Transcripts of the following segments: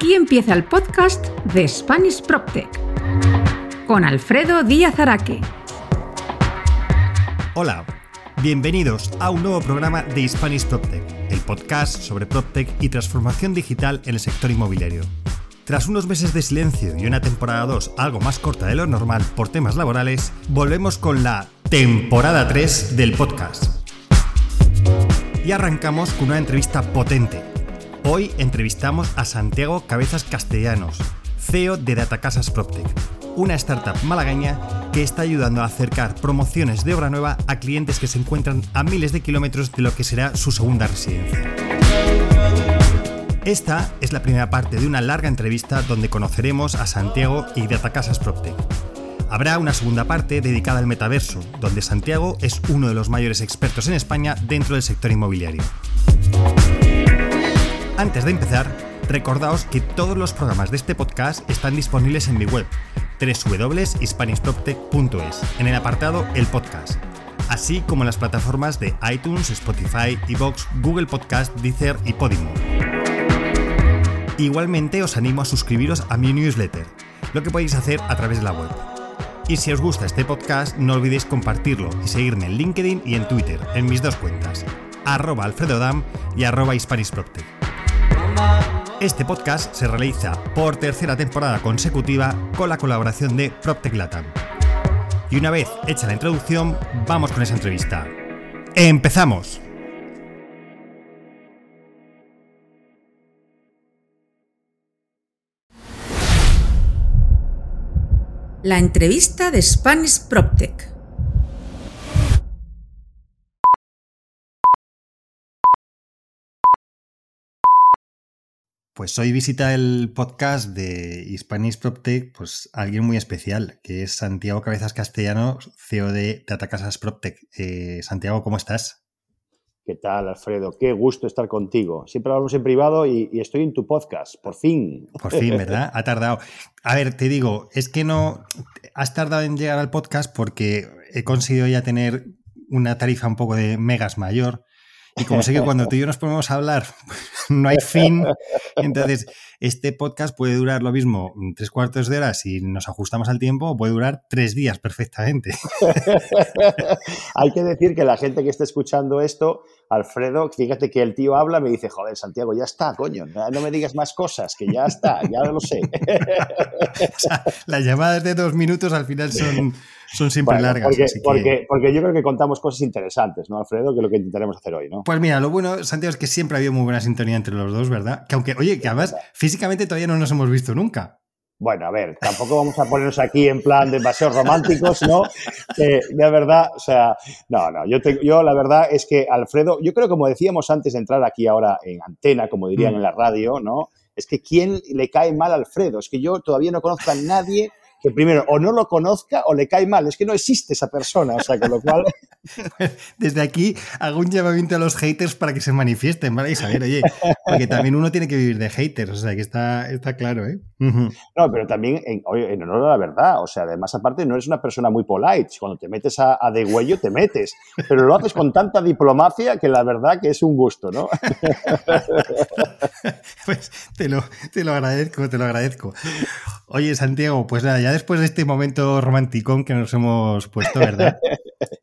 Aquí empieza el podcast de Spanish PropTech con Alfredo Díaz Araque. Hola, bienvenidos a un nuevo programa de Spanish PropTech, el podcast sobre PropTech y transformación digital en el sector inmobiliario. Tras unos meses de silencio y una temporada 2 algo más corta de lo normal por temas laborales, volvemos con la temporada 3 del podcast. Y arrancamos con una entrevista potente. Hoy entrevistamos a Santiago Cabezas Castellanos, CEO de Datacasas PropTech, una startup malagueña que está ayudando a acercar promociones de obra nueva a clientes que se encuentran a miles de kilómetros de lo que será su segunda residencia. Esta es la primera parte de una larga entrevista donde conoceremos a Santiago y Datacasas PropTech. Habrá una segunda parte dedicada al metaverso, donde Santiago es uno de los mayores expertos en España dentro del sector inmobiliario. Antes de empezar, recordaos que todos los programas de este podcast están disponibles en mi web, www.hispanishproptech.es, en el apartado El Podcast, así como en las plataformas de iTunes, Spotify, Evox, Google Podcast, Deezer y Podimo. Igualmente os animo a suscribiros a mi newsletter, lo que podéis hacer a través de la web. Y si os gusta este podcast, no olvidéis compartirlo y seguirme en LinkedIn y en Twitter, en mis dos cuentas, arroba alfredodam y arroba hispanishproptech. Este podcast se realiza por tercera temporada consecutiva con la colaboración de PropTech Latam. Y una vez hecha la introducción, vamos con esa entrevista. ¡Empezamos! La entrevista de Spanish PropTech. Pues hoy visita el podcast de Hispanic PropTech, pues alguien muy especial, que es Santiago Cabezas Castellano, CEO de Datacasas PropTech. Eh, Santiago, ¿cómo estás? ¿Qué tal, Alfredo? Qué gusto estar contigo. Siempre hablamos en privado y, y, estoy en tu podcast, por fin. Por fin, ¿verdad? Ha tardado. A ver, te digo, es que no. Has tardado en llegar al podcast porque he conseguido ya tener una tarifa un poco de megas mayor. Y como sé que cuando tú y yo nos ponemos a hablar no hay fin, entonces este podcast puede durar lo mismo tres cuartos de hora si nos ajustamos al tiempo, o puede durar tres días perfectamente. hay que decir que la gente que esté escuchando esto, Alfredo, fíjate que el tío habla, me dice, joder, Santiago, ya está, coño, no me digas más cosas, que ya está, ya lo sé. o sea, las llamadas de dos minutos al final son, son siempre bueno, largas. Porque, así que... porque, porque, yo creo que contamos cosas interesantes, ¿no, Alfredo? Que es lo que intentaremos hacer hoy, ¿no? Pues mira, lo bueno, Santiago, es que siempre ha habido muy buena sintonía entre los dos, ¿verdad? Que aunque, oye, que además físicamente todavía no nos hemos visto nunca. Bueno, a ver, tampoco vamos a ponernos aquí en plan de paseos románticos, ¿no? Eh, de verdad, o sea, no, no, yo, te, yo la verdad es que Alfredo, yo creo como decíamos antes de entrar aquí ahora en antena, como dirían mm. en la radio, ¿no? Es que ¿quién le cae mal a Alfredo? Es que yo todavía no conozco a nadie que primero o no lo conozca o le cae mal. Es que no existe esa persona, o sea, con lo cual... Desde aquí hago un llamamiento a los haters para que se manifiesten, ¿vale? Y saber, oye, porque también uno tiene que vivir de haters, o sea, que está, está claro, ¿eh? Uh -huh. No, pero también en, oye, en, honor a la verdad, o sea, además aparte no eres una persona muy polite, cuando te metes a, a degüello te metes, pero lo haces con tanta diplomacia que la verdad que es un gusto, ¿no? pues te lo, te lo agradezco, te lo agradezco. Oye, Santiago, pues nada, ya después de este momento romanticón que nos hemos puesto, ¿verdad?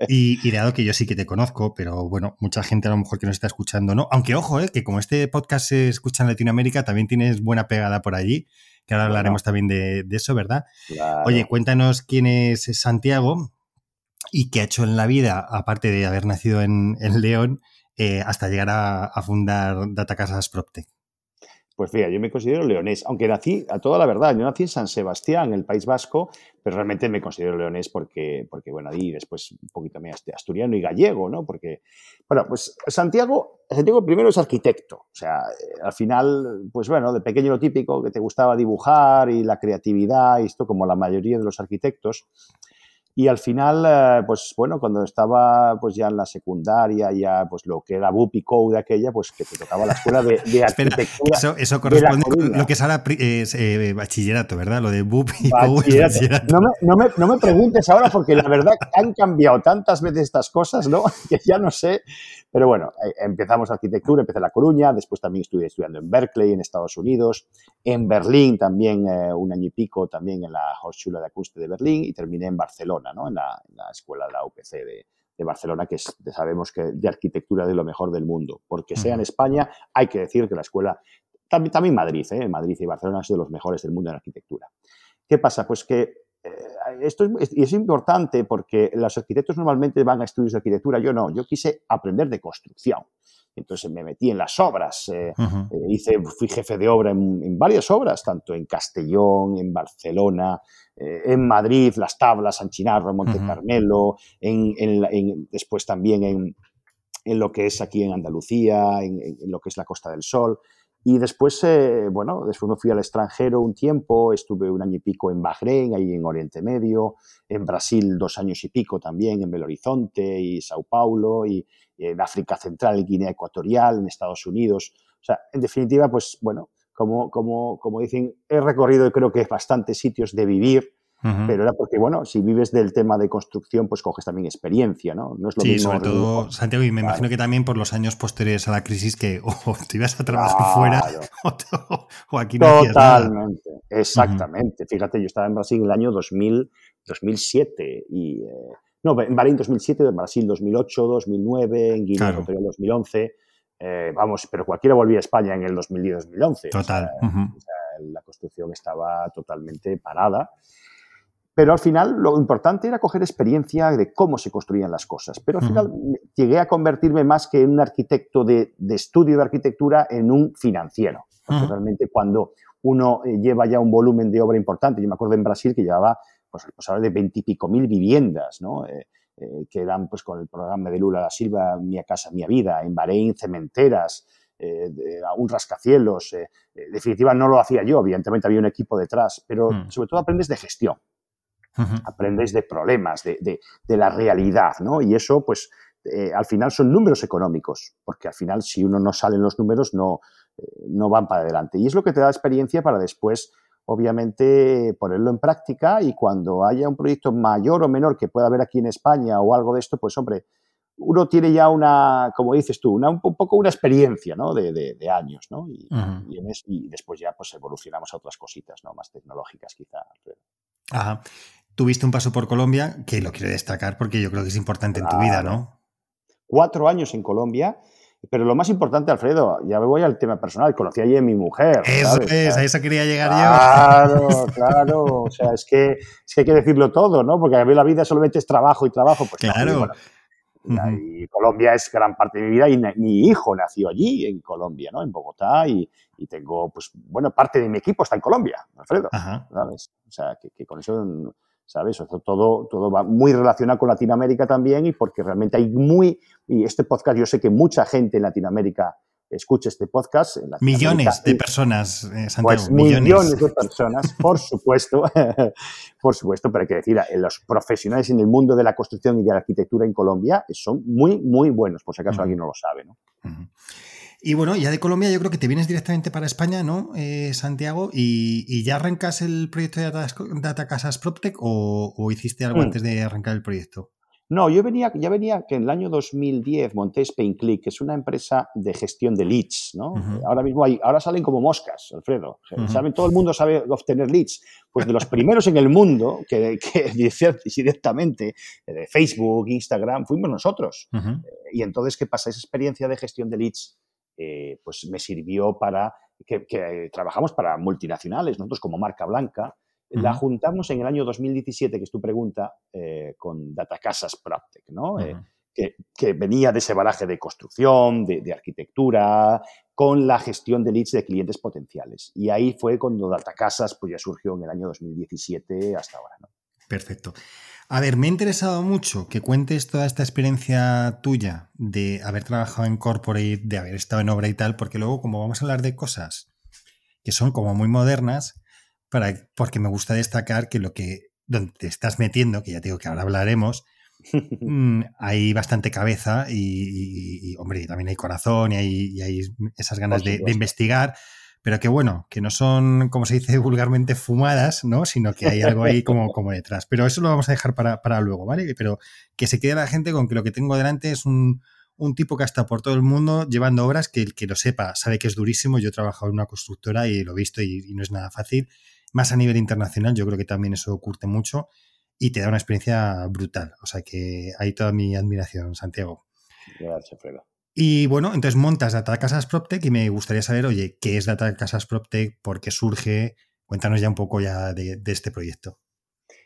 Y, y, dado que yo sí que te conozco, pero bueno, mucha gente a lo mejor que nos está escuchando, ¿no? Aunque ojo, ¿eh? que como este podcast se escucha en Latinoamérica, también tienes buena pegada por allí, que ahora hablaremos también de, de eso, ¿verdad? Claro. Oye, cuéntanos quién es Santiago y qué ha hecho en la vida, aparte de haber nacido en, en León, eh, hasta llegar a, a fundar Datacasas PropTech. Pues fíjate, yo me considero leonés, aunque nací, a toda la verdad, yo nací en San Sebastián, en el País Vasco, pero realmente me considero leonés porque, porque bueno, ahí después un poquito más asturiano y gallego, ¿no? Porque, bueno, pues Santiago, Santiago primero es arquitecto, o sea, al final, pues bueno, de pequeño lo típico, que te gustaba dibujar y la creatividad y esto como la mayoría de los arquitectos, Y al final, eh, pues bueno, cuando estaba pues ya en la secundaria, ya pues lo que era BUP y de aquella, pues que te tocaba la escuela de, arquitectura. eso, eso, corresponde con lo que es ahora eh, bachillerato, ¿verdad? Lo de BUP y bachillerato. No, me, no, me, no me preguntes ahora porque la verdad han cambiado tantas veces estas cosas, ¿no? Que ya no sé. Pero bueno, eh, empezamos arquitectura, empecé en La Coruña, después también estuve estudiando en Berkeley, en Estados Unidos, en Berlín también un año y pico, también en la Hochschule de Acuste de Berlín y terminé en Barcelona en, la, escuela de la UPC de, Barcelona, que sabemos que de arquitectura de lo mejor del mundo. Porque sea en España, hay que decir que la escuela, también, también Madrid, ¿eh? Madrid y Barcelona han sido los mejores del mundo en arquitectura. ¿Qué pasa? Pues que eh, esto es, y es importante porque los arquitectos normalmente van a estudios de arquitectura, yo no, yo quise aprender de construcción. Entonces me metí en las obras, eh, hice, fui jefe de obra en, en, varias obras, tanto en Castellón, en Barcelona, eh, en Madrid, Las Tablas, San Chinarro, Monte Carmelo, en, después también en, lo que es aquí en Andalucía, en, lo que es la Costa del Sol. Y después, eh, bueno, después me fui al extranjero un tiempo, estuve un año y pico en Bahrein, ahí en Oriente Medio, en Brasil dos años y pico también, en Belo Horizonte y Sao Paulo, y en África Central, en Guinea Ecuatorial, en Estados Unidos. O sea, en definitiva, pues bueno, como, como, como dicen, he recorrido creo que bastantes sitios de vivir, pero era porque, bueno, si vives del tema de construcción, pues coges también experiencia, ¿no? no es lo sí, sobre todo, Santiago, y me imagino que también por los años posteriores a la crisis que o te ibas a trabajar fuera o, aquí no Totalmente, exactamente. Fíjate, yo estaba en Brasil en el año 2000, 2007 y... Eh, no, en Bahrein 2007, en Brasil 2008, 2009, en Guinea Ecuatorial 2011. Eh, vamos, pero cualquiera volvía a España en el 2010-2011. Total. la construcción estaba totalmente parada. Pero al final lo importante era coger experiencia de cómo se construían las cosas. Pero al final llegué a convertirme más que en un arquitecto de, estudio de arquitectura en un financiero. Porque realmente cuando uno eh, lleva ya un volumen de obra importante, yo me acuerdo en Brasil que llevaba pues, pues de veintipico mil viviendas, ¿no? Eh, eh, que eran pues con el programa de Lula da Silva, Mi Casa, Mi Vida, en Bahrein, cementeras, eh, un rascacielos. En definitiva, no lo hacía yo, evidentemente había un equipo detrás, pero mm. sobre todo aprendes de gestión, aprendes de problemas, de, la realidad, ¿no? Y eso, pues, al final son números económicos, porque al final si uno no sale en los números, no, no van para adelante. Y es lo que te da experiencia para después obviamente ponerlo en práctica y cuando haya un proyecto mayor o menor que pueda haber aquí en España o algo de esto, pues hombre, uno tiene ya una, como dices tú, una, un poco una experiencia ¿no? de, años, ¿no? Y, después ya pues evolucionamos a otras cositas, ¿no? Más tecnológicas quizá. Ajá. Tuviste un paso por Colombia, que lo quiero destacar porque yo creo que es importante en tu vida, ¿no? Cuatro años en Colombia pero lo más importante, Alfredo, ya me voy al tema personal, conocí allí a mi mujer. Eso es, a eso quería llegar yo. Claro, claro. O sea, es que, es que hay que decirlo todo, ¿no? Porque a mí la vida solamente es trabajo y trabajo. Pues, claro. y Colombia es gran parte de mi vida y mi hijo nació allí, en Colombia, ¿no? En Bogotá y, y tengo, pues, bueno, parte de mi equipo está en Colombia, Alfredo. ¿sabes? O sea, que, que con eso ¿sabes? todo, todo va muy relacionado con Latinoamérica también y porque realmente hay muy, y este podcast yo sé que mucha gente en Latinoamérica escucha este podcast. millones de personas, eh, Santiago. Pues millones. de personas, por supuesto, por supuesto, pero hay que decir, eh, los profesionales en el mundo de la construcción y de la arquitectura en Colombia son muy, muy buenos, por si acaso alguien no lo sabe, ¿no? Y bueno, ya de Colombia yo creo que te vienes directamente para España, ¿no, eh, Santiago? Y, ya arrancas el proyecto de Data, Casas PropTech o, hiciste algo mm. antes de arrancar el proyecto? No, yo venía, ya venía que en el año 2010 monté SpainClick, que es una empresa de gestión de leads, ¿no? Ahora mismo hay, ahora salen como moscas, Alfredo. ¿Saben? Todo el mundo sabe obtener leads. Pues de los primeros en el mundo que, que directamente eh, de Facebook, Instagram, fuimos nosotros. Eh, y entonces, ¿qué pasa? Esa experiencia de gestión de leads eh, pues me sirvió para que, trabajamos para multinacionales, nosotros como marca blanca. La juntamos en el año 2017, que es tu pregunta, eh, con Datacasas Practec, ¿no? Eh, que, venía de ese baraje de construcción, de, arquitectura, con la gestión de leads de clientes potenciales. Y ahí fue cuando Datacasas pues, ya surgió en el año 2017 hasta ahora. ¿no? Perfecto. A ver, me ha interesado mucho que cuentes toda esta experiencia tuya de haber trabajado en corporate, de haber estado en obra y tal, porque luego como vamos a hablar de cosas que son como muy modernas, para, porque me gusta destacar que lo que donde te estás metiendo, que ya te digo que ahora hablaremos, mm, hay bastante cabeza y, hombre, también hay corazón y hay, hay esas ganas de, investigar, pero que bueno, que no son, como se dice vulgarmente, fumadas, ¿no? Sino que hay algo ahí como, como detrás. Pero eso lo vamos a dejar para, para luego, ¿vale? Pero que se quede la gente con que lo que tengo delante es un, un tipo que ha por todo el mundo llevando obras que el que lo sepa sabe que es durísimo. Yo he trabajado en una constructora y lo he visto y, no es nada fácil. Más a nivel internacional, yo creo que también eso curte mucho y te da una experiencia brutal. O sea que hay toda mi admiración, Santiago. Gracias, Fredo. Y bueno, entonces montas Data Casas PropTech y me gustaría saber, oye, ¿qué es Data Casas PropTech? ¿Por qué surge? Cuéntanos ya un poco ya de este proyecto.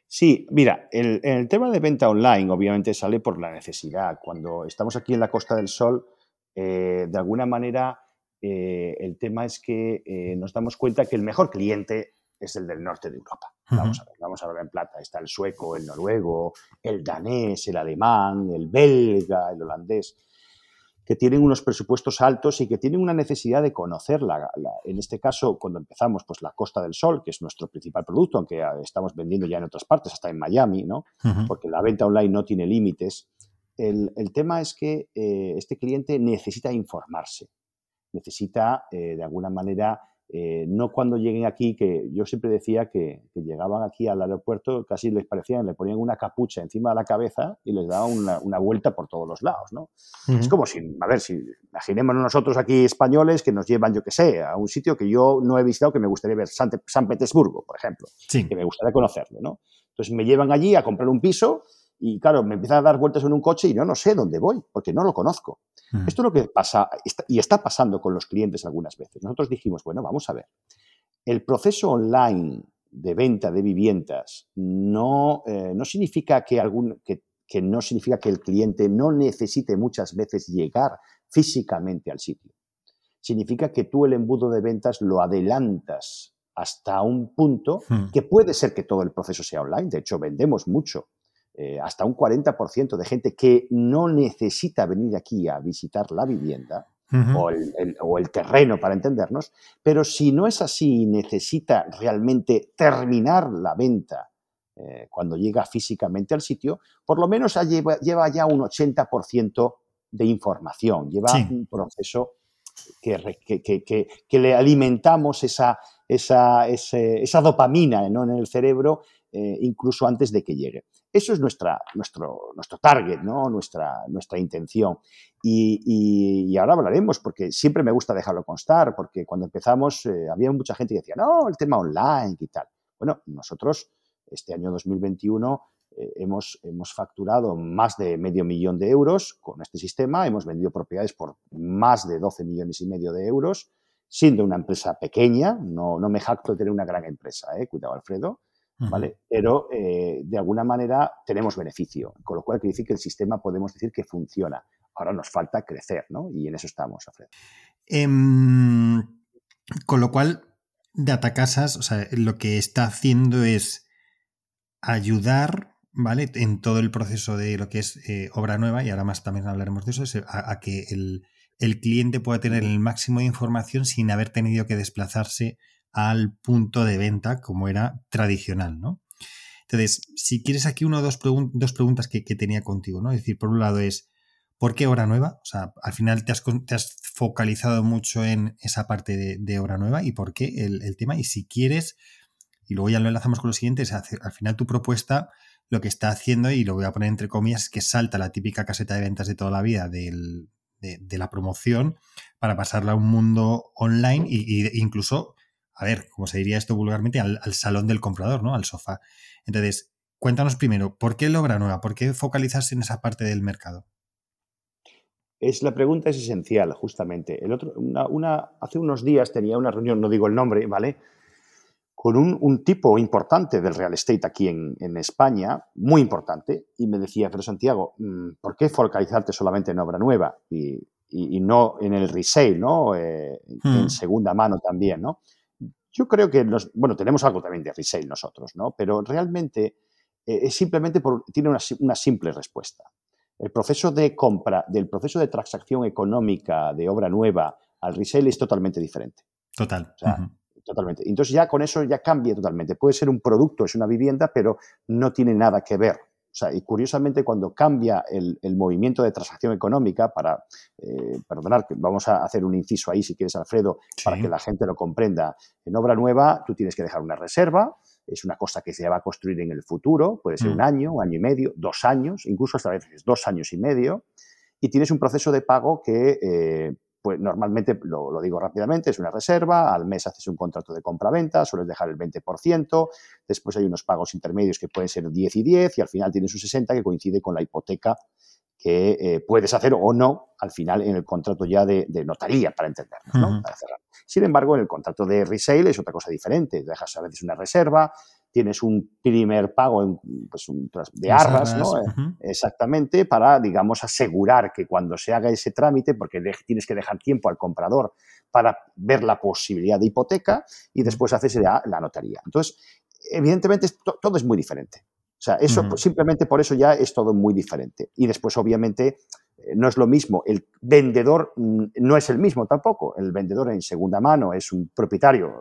Sí, mira, el, el, tema de venta online obviamente sale por la necesidad. Cuando estamos aquí en la Costa del Sol, eh, de alguna manera eh, el tema es que eh, nos damos cuenta que el mejor cliente es el del norte de Europa. Vamos a ver, vamos a ver en plata. Está el sueco, el noruego, el danés, el alemán, el belga, el holandés que tienen unos presupuestos altos y que tienen una necesidad de conocerla. en este caso, cuando empezamos, pues la Costa del Sol, que es nuestro principal producto, aunque estamos vendiendo ya en otras partes, hasta en Miami, ¿no? Porque la venta online no tiene límites. El, tema es que eh, este cliente necesita informarse, necesita eh, de alguna manera eh, no cuando lleguen aquí, que yo siempre decía que, llegaban aquí al aeropuerto, casi les parecían, le ponían una capucha encima de la cabeza y les daban una, vuelta por todos los lados, ¿no? Es como si, a ver, si imaginémonos nosotros aquí españoles que nos llevan, yo que sé, a un sitio que yo no he visitado, que me gustaría ver, San, Petersburgo, por ejemplo, que me gustaría conocerlo, ¿no? Entonces me llevan allí a comprar un piso y claro, me empiezan a dar vueltas en un coche y yo no sé dónde voy, porque no lo conozco. Mm. Esto es lo que pasa y está pasando con los clientes algunas veces. Nosotros dijimos, bueno, vamos a ver, el proceso online de venta de viviendas no, eh, no significa que, algún, que, que no significa que el cliente no necesite muchas veces llegar físicamente al sitio. Significa que tú el embudo de ventas lo adelantas hasta un punto mm. que puede ser que todo el proceso sea online. De hecho, vendemos mucho eh, hasta un 40% de gente que no necesita venir aquí a visitar la vivienda o, el, terreno para entendernos, pero si no es así y necesita realmente terminar la venta eh, cuando llega físicamente al sitio, por lo menos lleva, ya un 80% de información, lleva un proceso que, que, le alimentamos esa, esa, esa dopamina en el cerebro eh, incluso antes de que llegue. Eso es nuestra, nuestro, nuestro target, ¿no? nuestra, nuestra intención. Y, ahora hablaremos, porque siempre me gusta dejarlo constar, porque cuando empezamos eh, había mucha gente que decía, no, el tema online y tal. Bueno, nosotros este año 2021 eh, hemos, hemos facturado más de medio millón de euros con este sistema, hemos vendido propiedades por más de 12 millones y medio de euros, siendo una empresa pequeña, no, no me jacto de tener una gran empresa, ¿eh? cuidado Alfredo, ¿vale? Pero eh, de alguna manera tenemos beneficio, con lo cual quiere decir que el sistema podemos decir que funciona. Ahora nos falta crecer, ¿no? Y en eso estamos, Alfredo. Em, con lo cual, Datacasas, o sea, lo que está haciendo es ayudar, ¿vale? En todo el proceso de lo que es eh, obra nueva, y ahora más también hablaremos de eso, a, que el, el, cliente pueda tener el máximo de información sin haber tenido que desplazarse al punto de venta como era tradicional, ¿no? Entonces, si quieres aquí una o dos, dos preguntas que, tenía contigo, ¿no? Es decir, por un lado es, ¿por qué hora nueva? O sea, al final te has, te has focalizado mucho en esa parte de, de hora nueva y por qué el, tema. Y si quieres, y luego ya lo enlazamos con lo siguiente, es hacer, al final tu propuesta lo que está haciendo, y lo voy a poner entre comillas, es que salta la típica caseta de ventas de toda la vida de, la promoción para pasarla a un mundo online e incluso a ver, como se diría esto vulgarmente, al, salón del comprador, ¿no? Al sofá. Entonces, cuéntanos primero, ¿por qué logra nueva? ¿Por qué focalizarse en esa parte del mercado? Es, la pregunta es esencial, justamente. El otro, una, hace unos días tenía una reunión, no digo el nombre, ¿vale? Con un, tipo importante del real estate aquí en, España, muy importante, y me decía, pero Santiago, mm, ¿por qué focalizarte solamente en obra nueva y, no en el resale, ¿no? Eh, en hmm. segunda mano también, ¿no? Yo creo que, bueno, tenemos algo también de resale nosotros, ¿no? Pero realmente eh, es simplemente por, tiene una, simple respuesta. El proceso de compra, del proceso de transacción económica de obra nueva al resale es totalmente diferente. Total. totalmente. Entonces ya con eso ya cambia totalmente. Puede ser un producto, es una vivienda, pero no tiene nada que ver. O sea, y curiosamente cuando cambia el, movimiento de transacción económica, para, eh, perdonar, vamos a hacer un inciso ahí si quieres, Alfredo, para que la gente lo comprenda. En obra nueva tú tienes que dejar una reserva, es una cosa que se va a construir en el futuro, puede ser un mm. año, un año y medio, dos años, incluso hasta veces dos años y medio, y tienes un proceso de pago que eh, pues normalmente, lo, digo rápidamente, es una reserva, al mes haces un contrato de compra-venta, sueles dejar el 20%, después hay unos pagos intermedios que pueden ser 10 y 10 y al final tienes un 60 que coincide con la hipoteca que eh, puedes hacer o no al final en el contrato ya de, notaría, para entendernos, ¿no? Para cerrar. Sin embargo, en el contrato de resale es otra cosa diferente. Dejas a veces una reserva, tienes un primer pago pues, de arras, ¿no? Eh, exactamente, para, digamos, asegurar que cuando se haga ese trámite, porque tienes que dejar tiempo al comprador para ver la posibilidad de hipoteca y después haces la, la notaría. Entonces, evidentemente, todo es muy diferente. O sea, eso simplemente por eso ya es todo muy diferente. Y después, obviamente, eh, no es lo mismo. El vendedor mm, no es el mismo tampoco. El vendedor en segunda mano es un propietario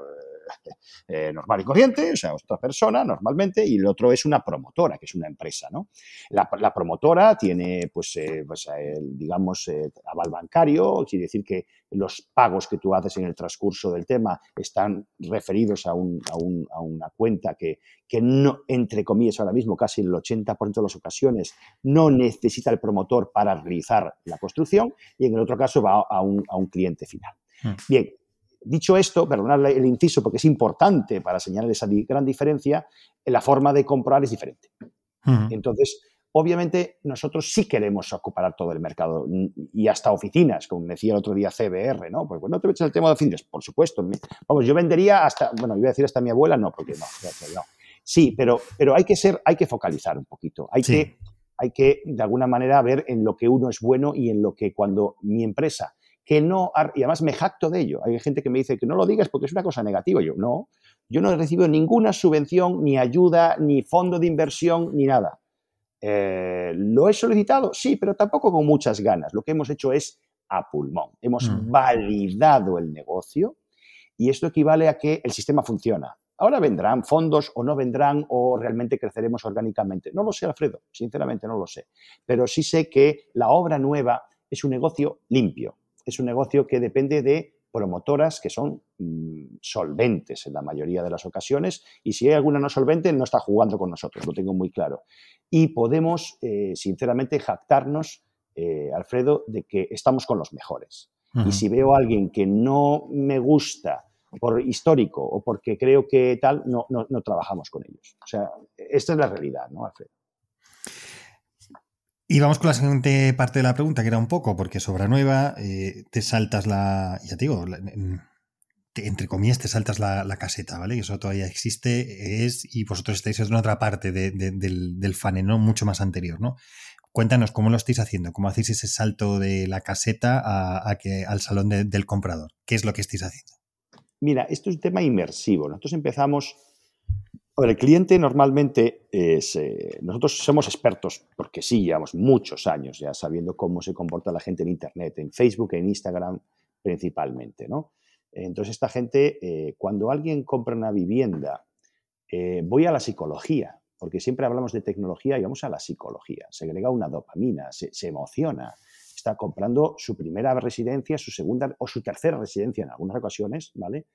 eh, normal y corriente, o sea, otra persona normalmente, y el otro es una promotora, que es una empresa, ¿no? La, promotora tiene, pues, eh, pues digamos, eh, aval bancario, quiere decir que los pagos que tú haces en el transcurso del tema están referidos a, una cuenta que, que no, entre comillas, ahora mismo casi el 80% de las ocasiones no necesita el promotor para realizar la construcción y en el otro caso va a un, cliente final. Hmm. Bien, Dicho esto, perdonad el inciso porque es importante para señalar esa gran diferencia, la forma de comprar es diferente. Entonces, obviamente, nosotros sí queremos ocupar todo el mercado y hasta oficinas, como me decía el otro día CBR, ¿no? Pues bueno, te metes el tema de oficinas, por supuesto. Vamos, yo vendería hasta, bueno, iba a decir hasta mi abuela, no, porque no, no. Sí, pero, pero hay que ser, hay que focalizar un poquito. Hay que hay que, de alguna manera, ver en lo que uno es bueno y en lo que cuando mi empresa que no, y además me jacto de ello. Hay gente que me dice que no lo digas porque es una cosa negativa. Yo, no, yo no he recibido ninguna subvención, ni ayuda, ni fondo de inversión, ni nada. Eh, ¿Lo he solicitado? Sí, pero tampoco con muchas ganas. Lo que hemos hecho es a pulmón. Hemos mm. validado el negocio y esto equivale a que el sistema funciona. Ahora vendrán fondos o no vendrán o realmente creceremos orgánicamente. No lo sé, Alfredo, sinceramente no lo sé. Pero sí sé que la obra nueva es un negocio limpio es un negocio que depende de promotoras que son mm, solventes en la mayoría de las ocasiones y si hay alguna no solvente no está jugando con nosotros, lo tengo muy claro. Y podemos, eh, sinceramente, jactarnos, eh, Alfredo, de que estamos con los mejores. Y si veo a alguien que no me gusta por histórico o porque creo que tal, no, no, no trabajamos con ellos. O sea, esta es la realidad, ¿no, Alfredo? Y vamos con la siguiente parte de la pregunta, que era un poco, porque sobra nueva, eh, te saltas la, ya te digo, entre comillas te saltas la, caseta, ¿vale? Que eso todavía existe, es, y vosotros estáis en otra parte del, del ¿no? Mucho más anterior, ¿no? Cuéntanos cómo lo estáis haciendo, cómo hacéis ese salto de la caseta a, que, al salón del comprador. ¿Qué es lo que estáis haciendo? Mira, esto es un tema inmersivo. Nosotros empezamos el cliente normalmente es, eh, nosotros somos expertos, porque sí, llevamos muchos años ya sabiendo cómo se comporta la gente en Internet, en Facebook, en Instagram principalmente, ¿no? Entonces esta gente, eh, cuando alguien compra una vivienda, eh, voy a la psicología, porque siempre hablamos de tecnología y vamos a la psicología, se agrega una dopamina, se emociona, está comprando su primera residencia, su segunda o su tercera residencia en algunas ocasiones, ¿vale?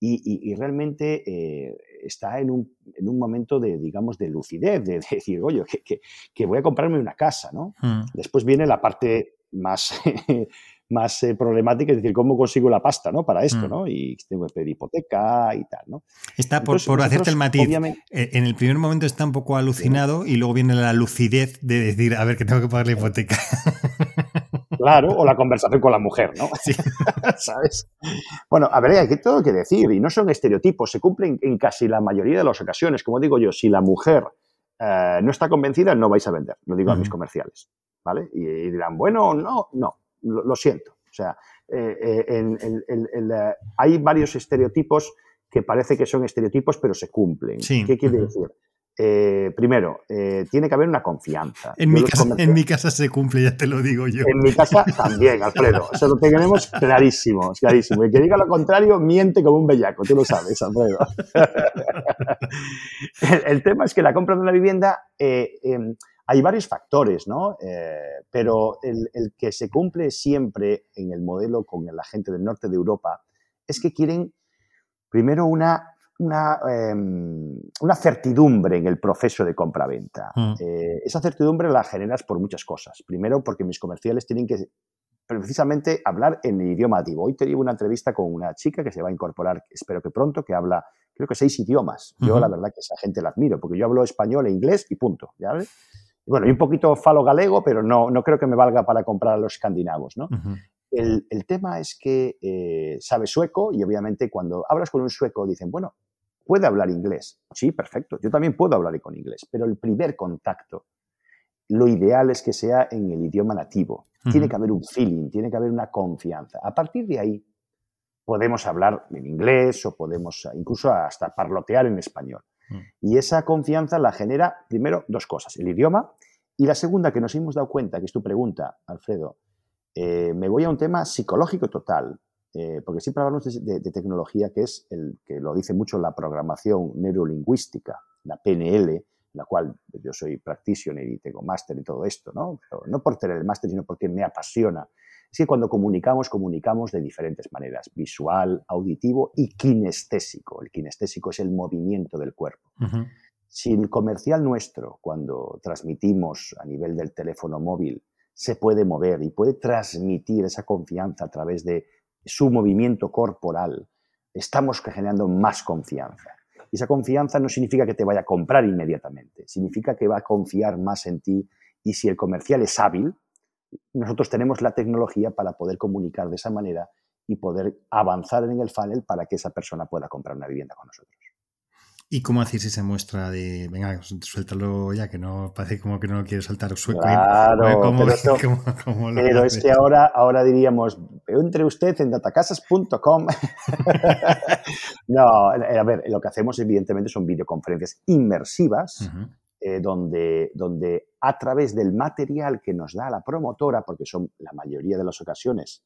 Y, realmente eh, está en un, en un, momento de, digamos, de lucidez, de, decir, oye, que, que, voy a comprarme una casa, ¿no? Hmm. Después viene la parte más, más eh, problemática, es decir, cómo consigo la pasta, ¿no? Para esto, hmm. ¿no? Y tengo que pedir hipoteca y tal, ¿no? Está, por, por hacerte el matiz, eh, en el primer momento está un poco alucinado y luego viene la lucidez de decir, a ver, que tengo que pagar la hipoteca. Claro, o la conversación con la mujer, ¿no? ¿Sabes? Bueno, a ver, hay que todo que decir, y no son estereotipos, se cumplen en casi la mayoría de las ocasiones. Como digo yo, si la mujer eh, no está convencida, no vais a vender, lo digo a mis comerciales, ¿vale? Y, dirán, bueno, no, no, lo, siento. O sea, eh, eh, hay varios estereotipos que parece que son estereotipos, pero se cumplen. ¿Qué quiere decir? Eh, primero, eh, tiene que haber una confianza. En mi, casa, se cumple, ya te lo digo yo. En mi casa también, Alfredo. Eso lo tenemos clarísimo, clarísimo. El que diga lo contrario miente como un bellaco, tú lo sabes, Alfredo. el, tema es que la compra de una vivienda, eh, em, hay varios factores, ¿no? pero el, el que se cumple siempre en el modelo con la gente del norte de Europa es que quieren primero una una, em, una, certidumbre en el proceso de compra-venta. Mm. Eh, esa certidumbre la generas por muchas cosas. Primero, porque mis comerciales tienen que precisamente hablar en el idioma nativo. Hoy te una entrevista con una chica que se va a incorporar, espero que pronto, que habla, creo que seis idiomas. Yo la verdad que esa gente la admiro, porque yo hablo español e inglés y punto. ¿ya Bueno, y un poquito falo galego, pero no, no creo que me valga para comprar a los escandinavos, ¿no? el, tema es que eh, sabe sueco y obviamente cuando hablas con un sueco dicen, bueno, puede hablar inglés. Sí, perfecto. Yo también puedo hablar con inglés, pero el primer contacto, lo ideal es que sea en el idioma nativo. Tiene que haber un feeling, tiene que haber una confianza. A partir de ahí podemos hablar en inglés o podemos incluso hasta parlotear en español. Mm. Y esa confianza la genera primero dos cosas, el idioma y la segunda que nos hemos dado cuenta, que es tu pregunta, Alfredo, eh, me voy a un tema psicológico total. Eh, porque siempre hablamos de, tecnología, que es el que lo dice mucho la programación neurolingüística, la PNL, la cual yo soy practitioner y tengo máster y todo esto, ¿no? no por tener el máster, sino porque me apasiona. Es que cuando comunicamos, comunicamos de diferentes maneras, visual, auditivo y kinestésico. El kinestésico es el movimiento del cuerpo. Si el comercial nuestro, cuando transmitimos a nivel del teléfono móvil, se puede mover y puede transmitir esa confianza a través de su movimiento corporal, estamos generando más confianza. Y esa confianza no significa que te vaya a comprar inmediatamente, significa que va a confiar más en ti y si el comercial es hábil, nosotros tenemos la tecnología para poder comunicar de esa manera y poder avanzar en el funnel para que esa persona pueda comprar una vivienda con nosotros. ¿Y cómo hacéis esa muestra de, venga, suéltalo ya, que no parece como que no lo quieres saltar sueco? Claro, pero, es que ahora, ahora diríamos, entre usted en datacasas.com. no, a ver, lo que hacemos evidentemente son videoconferencias inmersivas, eh, donde, donde a través del material que nos da la promotora, porque son la mayoría de las ocasiones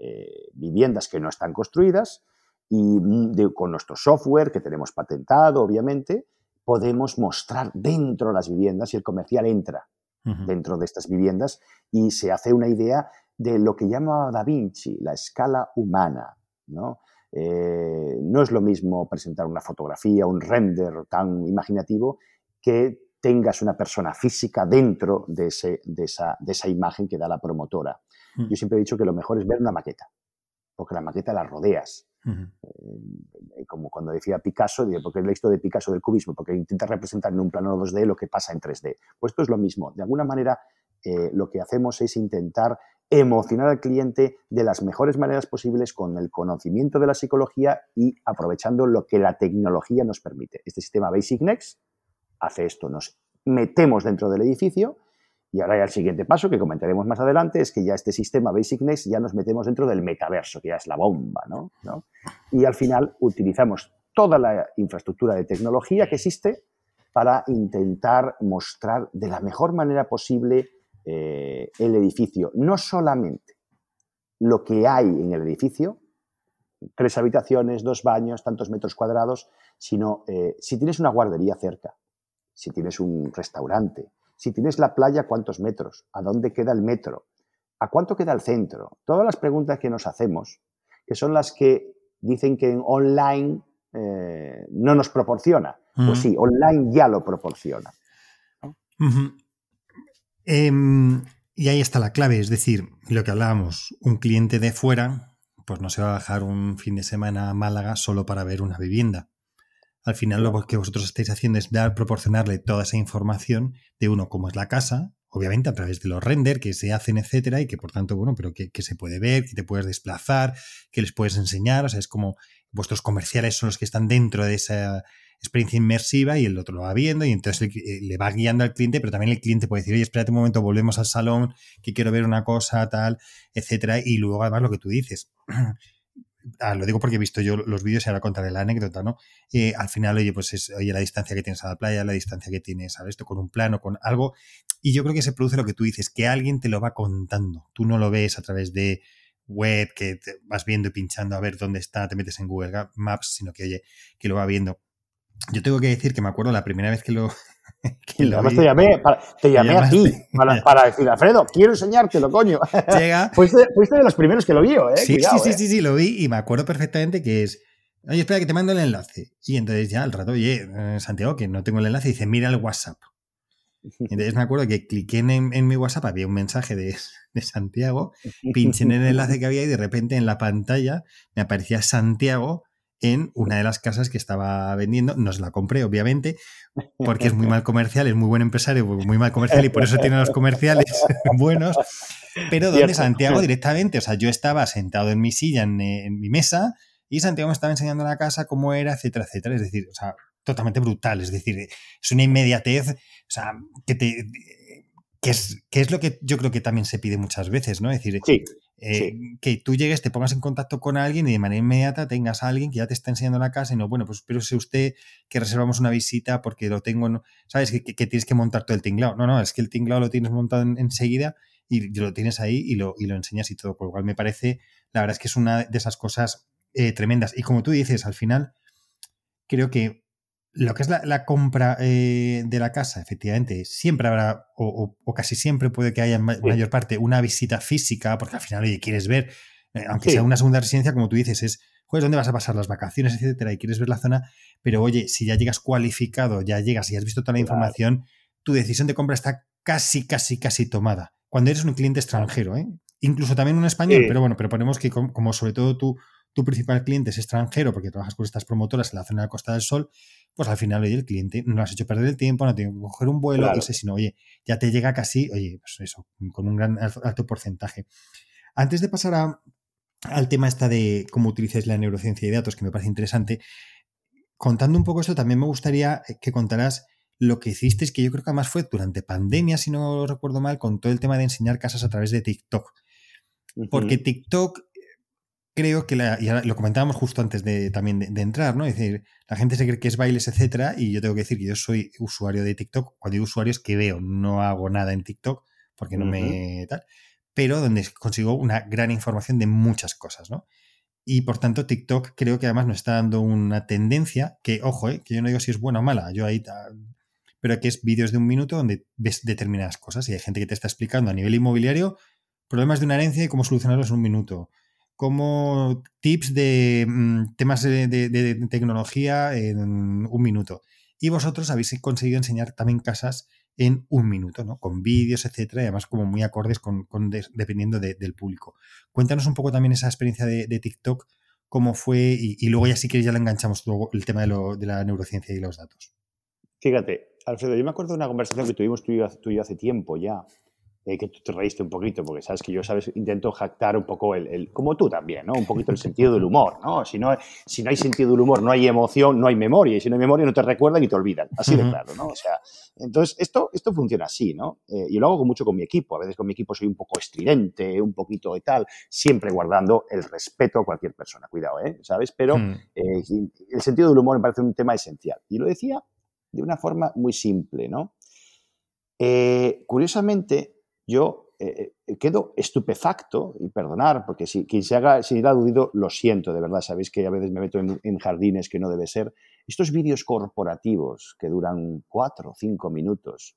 eh, viviendas que no están construidas, y con nuestro software que tenemos patentado, obviamente, podemos mostrar dentro de las viviendas y el comercial entra dentro de estas viviendas y se hace una idea de lo que llama Da Vinci, la escala humana. ¿no? Eh, no es lo mismo presentar una fotografía, un render tan imaginativo que tengas una persona física dentro de, ese, de, esa, de esa, imagen que da la promotora. Yo siempre he dicho que lo mejor es ver una maqueta, porque la maqueta la rodeas eh, como cuando decía Picasso, porque es la historia de Picasso del cubismo, porque intenta representar en un plano 2D lo que pasa en 3D. Pues esto es lo mismo. De alguna manera, eh, lo que hacemos es intentar emocionar al cliente de las mejores maneras posibles con el conocimiento de la psicología y aprovechando lo que la tecnología nos permite. Este sistema Basic Next hace esto, nos metemos dentro del edificio y ahora ya el siguiente paso que comentaremos más adelante es que ya este sistema Basic Next ya nos metemos dentro del metaverso, que ya es la bomba, ¿no? Y al final utilizamos toda la infraestructura de tecnología que existe para intentar mostrar de la mejor manera posible eh, el edificio. No solamente lo que hay en el edificio, tres habitaciones, dos baños, tantos metros cuadrados, sino eh, si tienes una guardería cerca, si tienes un restaurante, si tienes la playa, ¿cuántos metros? ¿A dónde queda el metro? ¿A cuánto queda el centro? Todas las preguntas que nos hacemos, que son las que dicen que en online eh, no nos proporciona. Pues sí, online ya lo proporciona. Em, y ahí está la clave, es decir, lo que hablábamos, un cliente de fuera, pues no se va a bajar un fin de semana a Málaga solo para ver una vivienda. Al final lo que vosotros estáis haciendo es dar, proporcionarle toda esa información de uno, cómo es la casa, obviamente a través de los render que se hacen, etcétera, y que por tanto, bueno, pero que, se puede ver, que te puedes desplazar, que les puedes enseñar, o sea, es como vuestros comerciales son los que están dentro de esa experiencia inmersiva y el otro lo va viendo y entonces eh, le, va guiando al cliente, pero también el cliente puede decir, oye, espérate un momento, volvemos al salón, que quiero ver una cosa, tal, etcétera, y luego además lo que tú dices, ah, lo digo porque he visto yo los vídeos y ahora contaré la anécdota, ¿no? Al final, oye, pues es, oye, la distancia que tienes a la playa, la distancia que tienes a esto, con un plano, con algo. Y yo creo que se produce lo que tú dices, que alguien te lo va contando. Tú no lo ves a través de web, que vas viendo y pinchando a ver dónde está, te metes en Google Maps, sino que, oye, que lo va viendo. Yo tengo que decir que me acuerdo la primera vez que lo, te llamé, para, te llamé a ti para, decir, Alfredo, quiero enseñártelo, coño. Llega. fuiste, de los primeros que lo vio, ¿eh? Sí, sí, sí, ¿eh? sí, sí, lo vi y me acuerdo perfectamente que es. Oye, espera que te mando el enlace. Y entonces ya al rato, oye, eh, Santiago, que no tengo el enlace, dice, mira el WhatsApp. Entonces me acuerdo que cliqué en, en mi WhatsApp, había un mensaje de, de, Santiago, pinché en el enlace que había y de repente en la pantalla me aparecía Santiago en una de las casas que estaba vendiendo. Nos la compré, obviamente, porque es muy mal comercial, es muy buen empresario, muy mal comercial y por eso tiene los comerciales buenos. Pero donde Santiago directamente, o sea, yo estaba sentado en mi silla, en, mi mesa, y Santiago me estaba enseñando la casa, cómo era, etcétera, etcétera. Es decir, o sea, totalmente brutal. Es decir, es una inmediatez, o sea, que te. Que es, que es lo que yo creo que también se pide muchas veces, ¿no? Es decir, sí. Eh, que tú llegues, te pongas en contacto con alguien y de manera inmediata tengas a alguien que ya te está enseñando la casa y no, bueno, pues pero sé usted que reservamos una visita porque lo tengo, ¿sabes? Que, tienes que montar todo el tinglado. No, no, es que el tinglado lo tienes montado enseguida y lo tienes ahí y lo, y lo enseñas y todo. Por lo cual me parece, la verdad es que es una de esas cosas eh, tremendas. Y como tú dices, al final, creo que lo que es la, compra eh, de la casa, efectivamente, siempre habrá, o, casi siempre puede que haya en mayor parte una visita física, porque al final, oye, quieres ver, eh, aunque sea una segunda residencia, como tú dices, es, pues, ¿dónde vas a pasar las vacaciones, etcétera? Y quieres ver la zona, pero oye, si ya llegas cualificado, ya llegas y has visto toda la información, tu decisión de compra está casi, casi, casi tomada. Cuando eres un cliente extranjero, ¿eh? Incluso también un español, pero bueno, pero ponemos que como, sobre todo tú tu principal cliente es extranjero porque trabajas con estas promotoras en la zona de la Costa del Sol, pues al final, oye, el cliente no has hecho perder el tiempo, no tiene que coger un vuelo, no sé, sino, oye, ya te llega casi, oye, pues eso, con un gran alto porcentaje. Antes de pasar al tema esta de cómo utilizáis la neurociencia y datos, que me parece interesante, contando un poco esto, también me gustaría que contaras lo que hicisteis, que yo creo que además fue durante pandemia, si no recuerdo mal, con todo el tema de enseñar casas a través de TikTok. Porque TikTok creo que ya lo comentábamos justo antes de también de, entrar, ¿no? Es decir, la gente se cree que es bailes, etcétera, y yo tengo que decir que yo soy usuario de TikTok. Cuando digo usuario es que veo, no hago nada en TikTok porque no me tal, pero donde consigo una gran información de muchas cosas, ¿no? Y por tanto, TikTok creo que además nos está dando una tendencia que, ojo, ¿eh? que yo no digo si es buena o mala, yo ahí, pero que es vídeos de un minuto donde ves determinadas cosas y hay gente que te está explicando a nivel inmobiliario problemas de una herencia y cómo solucionarlos en un minuto como tips de mm, temas de, tecnología en un minuto. Y vosotros habéis conseguido enseñar también casas en un minuto, ¿no? Con vídeos, etcétera, y además como muy acordes con, dependiendo del público. Cuéntanos un poco también esa experiencia de, TikTok, cómo fue, y, luego ya si quieres ya le enganchamos el tema de, la neurociencia y los datos. Fíjate, Alfredo, yo me acuerdo de una conversación que tuvimos tú y yo hace tiempo ya, eh, que tú te reíste un poquito, porque sabes que yo, sabes, intento jactar un poco el, como tú también, ¿no? Un poquito el sentido del humor, ¿no? Si no, si no hay sentido del humor, no hay emoción, no hay memoria, y si no hay memoria no te recuerdan y te olvidan, así de claro, ¿no? O sea, entonces esto, esto funciona así, ¿no? Eh, yo lo hago mucho con mi equipo, a veces con mi equipo soy un poco estridente, un poquito de tal, siempre guardando el respeto a cualquier persona, cuidado, ¿eh? ¿Sabes? Pero mm. eh, el sentido del humor me parece un tema esencial. Y lo decía de una forma muy simple, ¿no? curiosamente, yo eh, eh, quedo estupefacto, y perdonar, porque si quien se haga, si ha aludido, lo siento, de verdad, sabéis que a veces me meto en, jardines que no debe ser. Estos vídeos corporativos que duran cuatro o cinco minutos,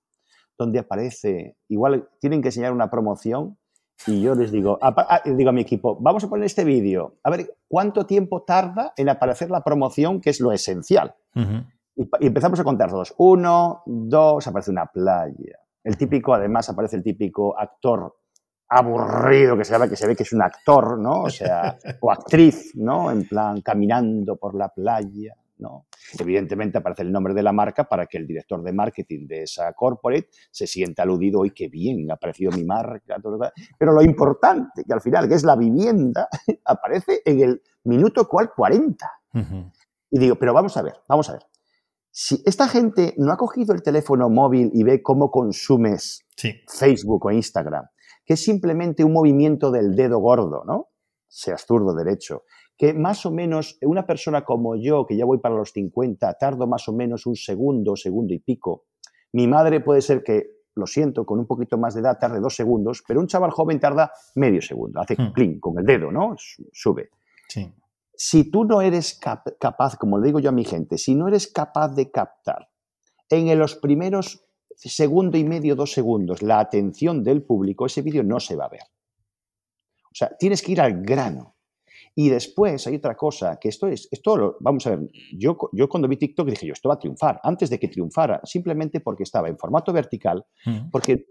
donde aparece, igual tienen que enseñar una promoción y yo les digo, a, digo a mi equipo, vamos a poner este vídeo, a ver cuánto tiempo tarda en aparecer la promoción, que es lo esencial. y, y, empezamos a contar todos. Uno, dos, aparece una playa. El típico, además, aparece el típico actor aburrido que se ve que se ve que es un actor, ¿no? O sea, o actriz, ¿no? En plan caminando por la playa, ¿no? Evidentemente aparece el nombre de la marca para que el director de marketing de esa corporate se sienta aludido, hoy qué bien, ha aparecido mi marca, pero lo importante, que al final, que es la vivienda, aparece en el minuto cual 40. Y digo, pero vamos a ver, vamos a ver. Si esta gente no ha cogido el teléfono móvil y ve cómo consumes Facebook o Instagram, que es simplemente un movimiento del dedo gordo, ¿no? seas zurdo derecho, que más o menos una persona como yo, que ya voy para los 50, tardo más o menos un segundo, segundo y pico. Mi madre puede ser que, lo siento, con un poquito más de edad tarde dos segundos, pero un chaval joven tarda medio segundo, hace hmm. con el dedo, ¿no? Sube. Si tú no eres capaz, como le digo yo a mi gente, si no eres capaz de captar en los primeros segundo y medio, dos segundos, la atención del público, ese vídeo no se va a ver. O sea, tienes que ir al grano. Y después hay otra cosa, que esto es, esto lo, vamos a ver, yo, yo cuando vi TikTok dije, yo, esto va a triunfar, antes de que triunfara, simplemente porque estaba en formato vertical, porque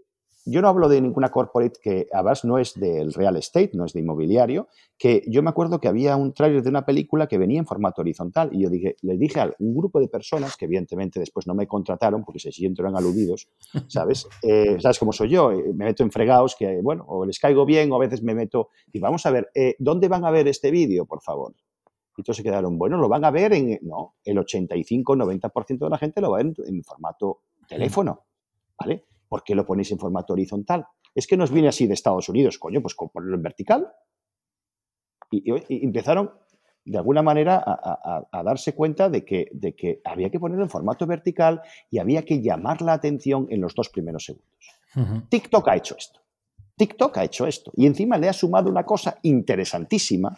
yo no hablo de ninguna corporate que además no es del real estate, no es de inmobiliario, que yo me acuerdo que había un tráiler de una película que venía en formato horizontal y yo dije, le dije a un grupo de personas que evidentemente después no me contrataron porque se siguieron aludidos, ¿sabes? Eh, ¿Sabes cómo soy yo? Eh, me meto en fregados que, bueno, o les caigo bien o a veces me meto y vamos a ver, eh, ¿dónde van a ver este vídeo, por favor? Y todos se quedaron, bueno, lo van a ver en, no, el 85-90% de la gente lo va a ver en formato teléfono, ¿vale? ¿Por qué lo ponéis en formato horizontal? Es que nos viene así de Estados Unidos, coño, pues ponerlo en vertical. Y, empezaron, de alguna manera, a, darse cuenta de que, de que, había que ponerlo en formato vertical y había que llamar la atención en los dos primeros segundos. TikTok ha hecho esto. TikTok ha hecho esto. Y encima le ha sumado una cosa interesantísima,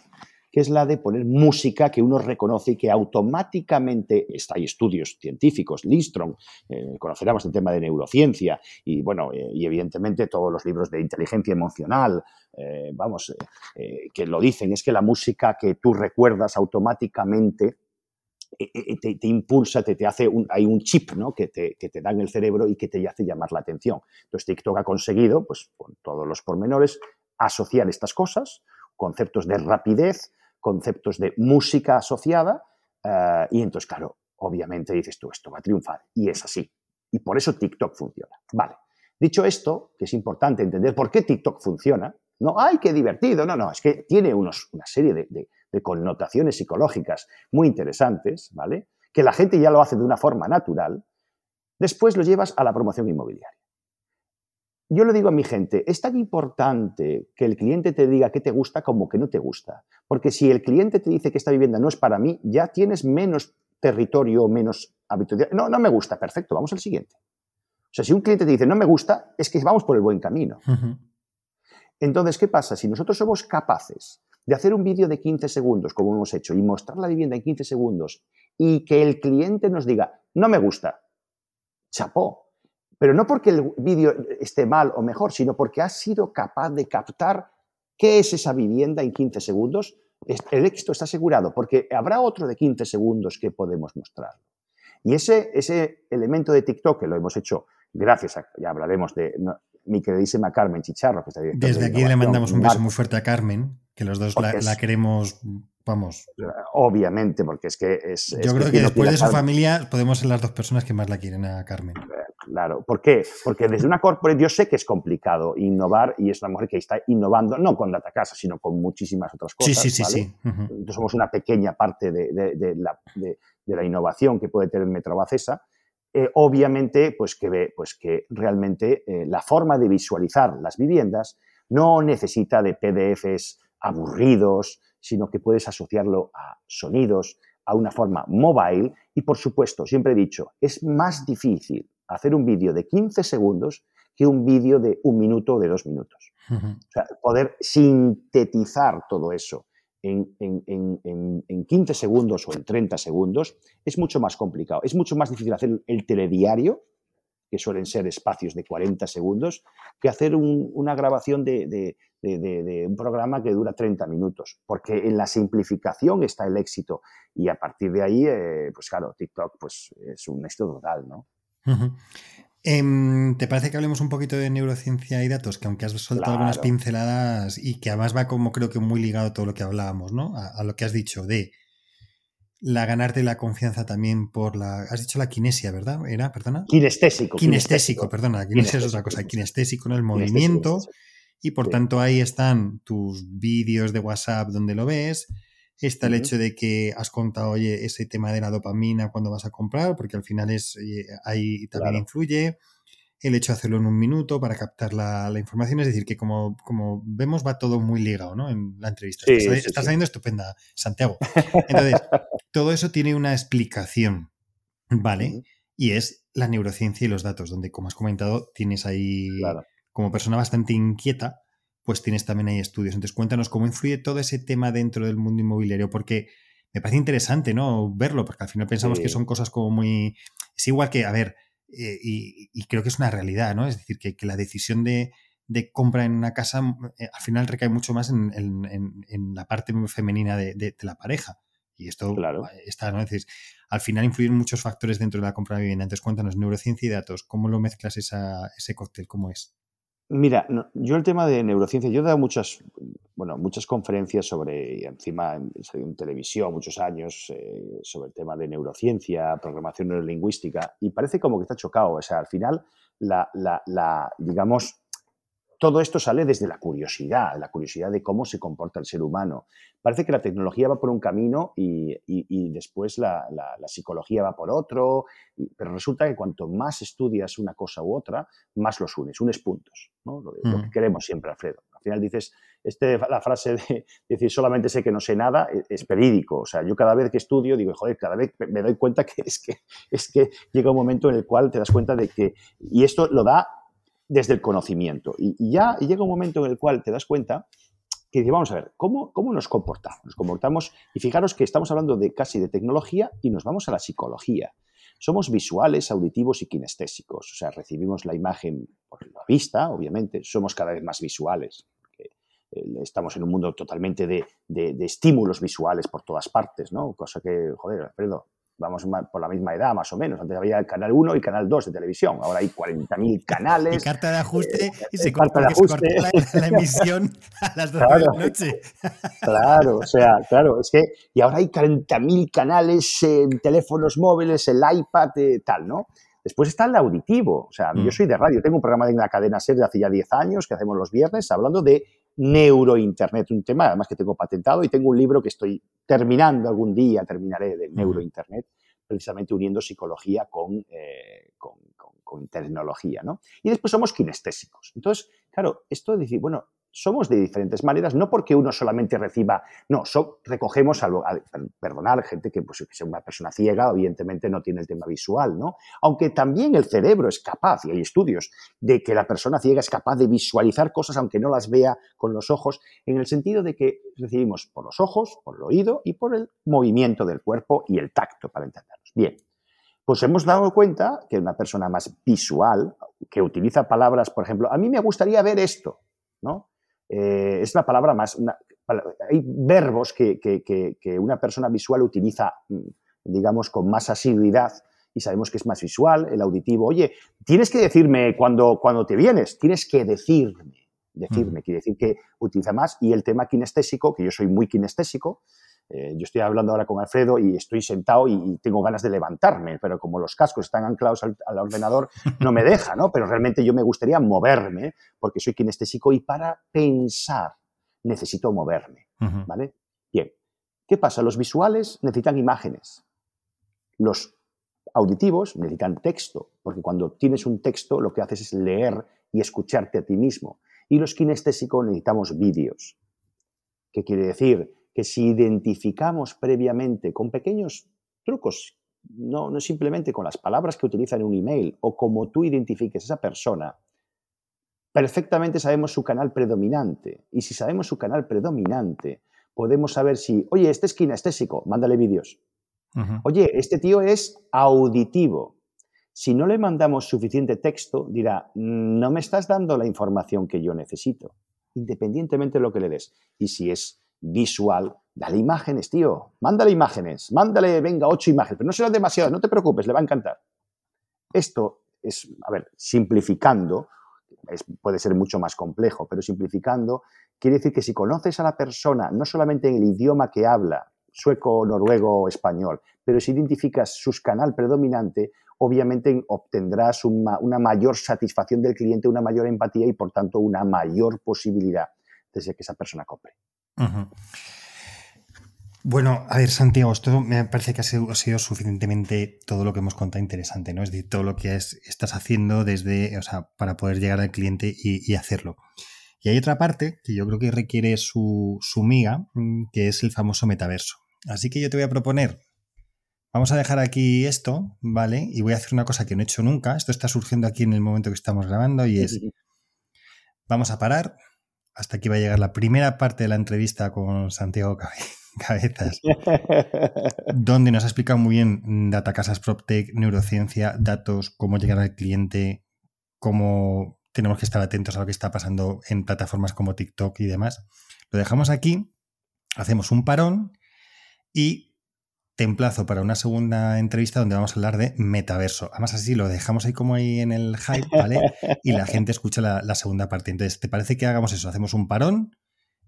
que es la de poner música que uno reconoce y que automáticamente, está, hay estudios científicos, Lindstrom, eh, el tema de neurociencia y, bueno, eh, y evidentemente todos los libros de inteligencia emocional, eh, vamos, que lo dicen, es que la música que tú recuerdas automáticamente te, impulsa, te, te, hace un, hay un chip ¿no? que, te, que te da en el cerebro y que te hace llamar la atención. Entonces TikTok ha conseguido, pues con todos los pormenores, asociar estas cosas, conceptos de rapidez, conceptos de música asociada eh, y entonces, claro, obviamente dices tú, esto va a triunfar y es así. Y por eso TikTok funciona. Vale. Dicho esto, que es importante entender por qué TikTok funciona, no, ¡ay, qué divertido! No, no, es que tiene unos, una serie de, de connotaciones psicológicas muy interesantes, ¿vale? Que la gente ya lo hace de una forma natural. Después lo llevas a la promoción inmobiliaria yo le digo a mi gente, es tan importante que el cliente te diga qué te gusta como que no te gusta. Porque si el cliente te dice que esta vivienda no es para mí, ya tienes menos territorio, menos habitualidad. No, no me gusta, perfecto, vamos al siguiente. O sea, si un cliente te dice no me gusta, es que vamos por el buen camino. Entonces, ¿qué pasa? Si nosotros somos capaces de hacer un vídeo de 15 segundos, como hemos hecho, y mostrar la vivienda en 15 segundos, y que el cliente nos diga, no me gusta, chapó, pero no porque el vídeo esté mal o mejor, sino porque has sido capaz de captar qué es esa vivienda en 15 segundos. El éxito está asegurado, porque habrá otro de 15 segundos que podemos mostrar. Y ese, ese elemento de TikTok, que lo hemos hecho gracias a, ya hablaremos de mi queridísima Carmen Chicharro, que está Desde aquí le mandamos un beso muy fuerte a Carmen, que los dos la, queremos, vamos. Obviamente, porque es que es. Yo creo que, después de su familia podemos ser las dos personas que más la quieren a Carmen. Claro, ¿por qué? Porque desde una corporate yo sé que es complicado innovar y es una mujer que está innovando no con Data Casa, sino con muchísimas otras cosas. Sí, sí, sí. somos una pequeña parte de, la, innovación que puede tener Metrobacesa. Eh, obviamente, pues que, ve, pues que realmente eh, la forma de visualizar las viviendas no necesita de PDFs aburridos, sino que puedes asociarlo a sonidos, a una forma mobile y, por supuesto, siempre he dicho, es más difícil hacer un vídeo de 15 segundos que un vídeo de un minuto o de dos minutos. O sea, poder sintetizar todo eso en, en, 15 segundos o en 30 segundos es mucho más complicado. Es mucho más difícil hacer el telediario, que suelen ser espacios de 40 segundos, que hacer una grabación de, un programa que dura 30 minutos, porque en la simplificación está el éxito y a partir de ahí, eh, pues claro, TikTok pues, es un éxito total, ¿no? Em, ¿Te parece que hablemos un poquito de neurociencia y datos? Que aunque has soltado algunas pinceladas y que además va como creo que muy ligado a todo lo que hablábamos, ¿no? A, lo que has dicho de la ganarte la confianza también por la. Has dicho la kinesia, ¿verdad? ¿Era? Perdona. Kinestésico. Kinestésico, perdona. La kinesia es otra cosa. Kinestésico en el movimiento. Y por tanto ahí están tus vídeos de WhatsApp donde lo ves Está el hecho de que has contado, oye, ese tema de la dopamina cuando vas a comprar, porque al final es ahí también influye. El hecho de hacerlo en un minuto para captar la, información. Es decir, que como, como, vemos va todo muy ligado ¿no? en la entrevista. está, saliendo estupenda, Santiago. Entonces, todo eso tiene una explicación, ¿vale? Y es la neurociencia y los datos, donde, como has comentado, tienes ahí, como persona bastante inquieta, pues tienes también ahí estudios. Entonces, cuéntanos cómo influye todo ese tema dentro del mundo inmobiliario, porque me parece interesante, ¿no? Verlo, porque al final pensamos que son cosas como muy... Es igual que, a ver, eh, y, creo que es una realidad, ¿no? Es decir, que, la decisión de, compra en una casa eh, al final recae mucho más en, la parte femenina de, la pareja. Y esto está, ¿no? Es decir, al final influyen muchos factores dentro de la compra de vivienda. Entonces, cuéntanos, neurociencia y datos, ¿cómo lo mezclas ese cóctel? ¿Cómo es? Mira, yo el tema de neurociencia, yo he dado muchas, bueno, muchas conferencias sobre, encima en, televisión muchos años, eh, sobre el tema de neurociencia, programación neurolingüística, y parece como que está chocado. O sea, al final, la, la, la digamos, todo esto sale desde la curiosidad, la curiosidad de cómo se comporta el ser humano. Parece que la tecnología va por un camino y, después la, psicología va por otro, pero resulta que cuanto más estudias una cosa u otra, más los unes, unes puntos. ¿no? Lo, que mm. queremos siempre, Alfredo. Al final dices, este, la frase de decir solamente sé que no sé nada e, es, verídico. O sea, yo cada vez que estudio digo, joder, cada vez me doy cuenta que es que, es que llega un momento en el cual te das cuenta de que, y esto lo da desde el conocimiento. Y, ya llega un momento en el cual te das cuenta que dices, vamos a ver, ¿cómo, ¿cómo nos comportamos? Nos comportamos, y fijaros que estamos hablando de casi de tecnología y nos vamos a la psicología. Somos visuales, auditivos y kinestésicos, o sea, recibimos la imagen por la vista, obviamente, somos cada vez más visuales. Eh, estamos en un mundo totalmente de, de, de, estímulos visuales por todas partes, ¿no? Cosa que, joder, Alfredo, vamos por la misma edad más o menos. Antes había el canal 1 y canal 2 de televisión, ahora hay 40.000 canales. Y carta de ajuste eh, y se corta, de ajuste. la, emisión a las 12 de la noche. Claro, o sea, claro, es que y ahora hay 40.000 canales en teléfonos móviles, el iPad, eh, tal, ¿no? Después está el auditivo, o sea, yo mm. soy de radio, tengo un programa de una cadena SER de hace ya 10 años que hacemos los viernes hablando de neurointernet, un tema además que tengo patentado y tengo un libro que estoy terminando algún día, terminaré de neurointernet, precisamente uniendo psicología con, eh, con, tecnología. ¿no? Y después somos kinestésicos. Entonces, claro, esto de decir, bueno, somos de diferentes maneras, no porque uno solamente reciba, no, recogemos algo, perdonar, gente que, pues, que sea una persona ciega, evidentemente no tiene el tema visual, ¿no? Aunque también el cerebro es capaz, y hay estudios, de que la persona ciega es capaz de visualizar cosas aunque no las vea con los ojos, en el sentido de que recibimos por los ojos, por el oído y por el movimiento del cuerpo y el tacto, para entendernos. Bien, pues hemos dado cuenta que una persona más visual, que utiliza palabras, por ejemplo, a mí me gustaría ver esto, ¿no? Eh, es una palabra más, hay verbos que, una persona visual utiliza, mm, digamos, con más asiduidad y sabemos que es más visual, el auditivo. Oye, tienes que decirme cuando, cuando te vienes, tienes que decirme, decirme, quiere decir que utiliza más. Y el tema kinestésico, que yo soy muy kinestésico, eh, yo estoy hablando ahora con Alfredo y estoy sentado y, tengo ganas de levantarme, pero como los cascos están anclados al, ordenador, no me deja, ¿no? Pero realmente yo me gustaría moverme porque soy kinestésico y para pensar necesito moverme, ¿vale? Bien, ¿qué pasa? Los visuales necesitan imágenes. Los auditivos necesitan texto, porque cuando tienes un texto lo que haces es leer y escucharte a ti mismo. Y los kinestésicos necesitamos vídeos. ¿Qué quiere decir? Que si identificamos previamente con pequeños trucos, no, no simplemente con las palabras que utiliza en un email o como tú identifiques a esa persona, perfectamente sabemos su canal predominante. Y si sabemos su canal predominante, podemos saber si, oye, este es kinestésico, mándale vídeos. Oye, este tío es auditivo. Si no le mandamos suficiente texto, dirá, no me estás dando la información que yo necesito, independientemente de lo que le des. Y si es visual, dale imágenes, tío. Mándale imágenes. Mándale, venga, ocho imágenes. Pero no serán demasiadas, no te preocupes, le va a encantar. Esto es, a ver, simplificando, puede ser mucho más complejo, pero simplificando, quiere decir que si conoces a la persona, no solamente en el idioma que habla, sueco, noruego español, pero si identificas su canal predominante, obviamente obtendrás una, mayor satisfacción del cliente, una mayor empatía y, por tanto, una mayor posibilidad de que esa persona compre. Bueno, a ver, Santiago, esto me parece que ha sido, suficientemente todo lo que hemos contado interesante, ¿no? Es decir, todo lo que estás haciendo desde, o sea, para poder llegar al cliente y, hacerlo. Y hay otra parte que yo creo que requiere su, su miga, mm, que es el famoso metaverso. Así que yo te voy a proponer, vamos a dejar aquí esto, ¿vale? Y voy a hacer una cosa que no he hecho nunca. Esto está surgiendo aquí en el momento que estamos grabando y es, vamos a parar. Hasta aquí va a llegar la primera parte de la entrevista con Santiago cabezas, donde nos ha explicado muy bien Data Casas PropTech, neurociencia, datos, cómo llegar al cliente, cómo tenemos que estar atentos a lo que está pasando en plataformas como TikTok y demás. Lo dejamos aquí, hacemos un parón y te emplazo para una segunda entrevista donde vamos a hablar de metaverso. Además, así lo dejamos ahí como ahí en el hype, ¿vale? Y la gente escucha la, la segunda parte. Entonces, ¿te parece que hagamos eso? Hacemos un parón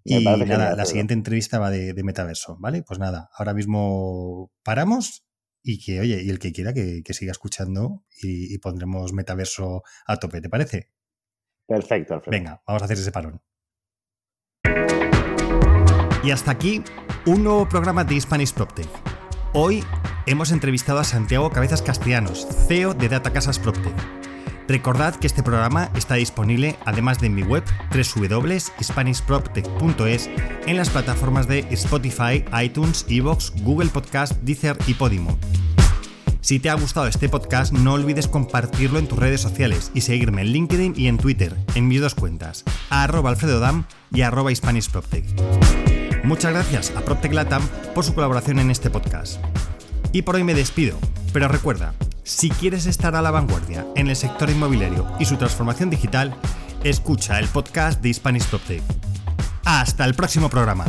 y nada, la siguiente entrevista va de, metaverso, ¿vale? Pues nada, ahora mismo paramos y que, oye, y el que quiera que, siga escuchando y, pondremos metaverso a tope, ¿te parece? Perfecto, Alfredo. Venga, vamos a hacer ese parón. Y hasta aquí un nuevo programa de Spanish PropTech. Hoy hemos entrevistado a Santiago Cabezas Castellanos, CEO de Data Casas. Recordad que este programa está disponible, además de en mi web www.spanishproptech.es, en las plataformas de Spotify, iTunes, Evox, Google Podcast, Deezer y Podimo. Si te ha gustado este podcast, no olvides compartirlo en tus redes sociales y seguirme en LinkedIn y en Twitter, en mis dos cuentas, arroba alfredodam y a Muchas gracias a PropTech Latam por su colaboración en este podcast. Y por hoy me despido, pero recuerda, si quieres estar a la vanguardia en el sector inmobiliario y su transformación digital, escucha el podcast de Spanish PropTech. Hasta el próximo programa.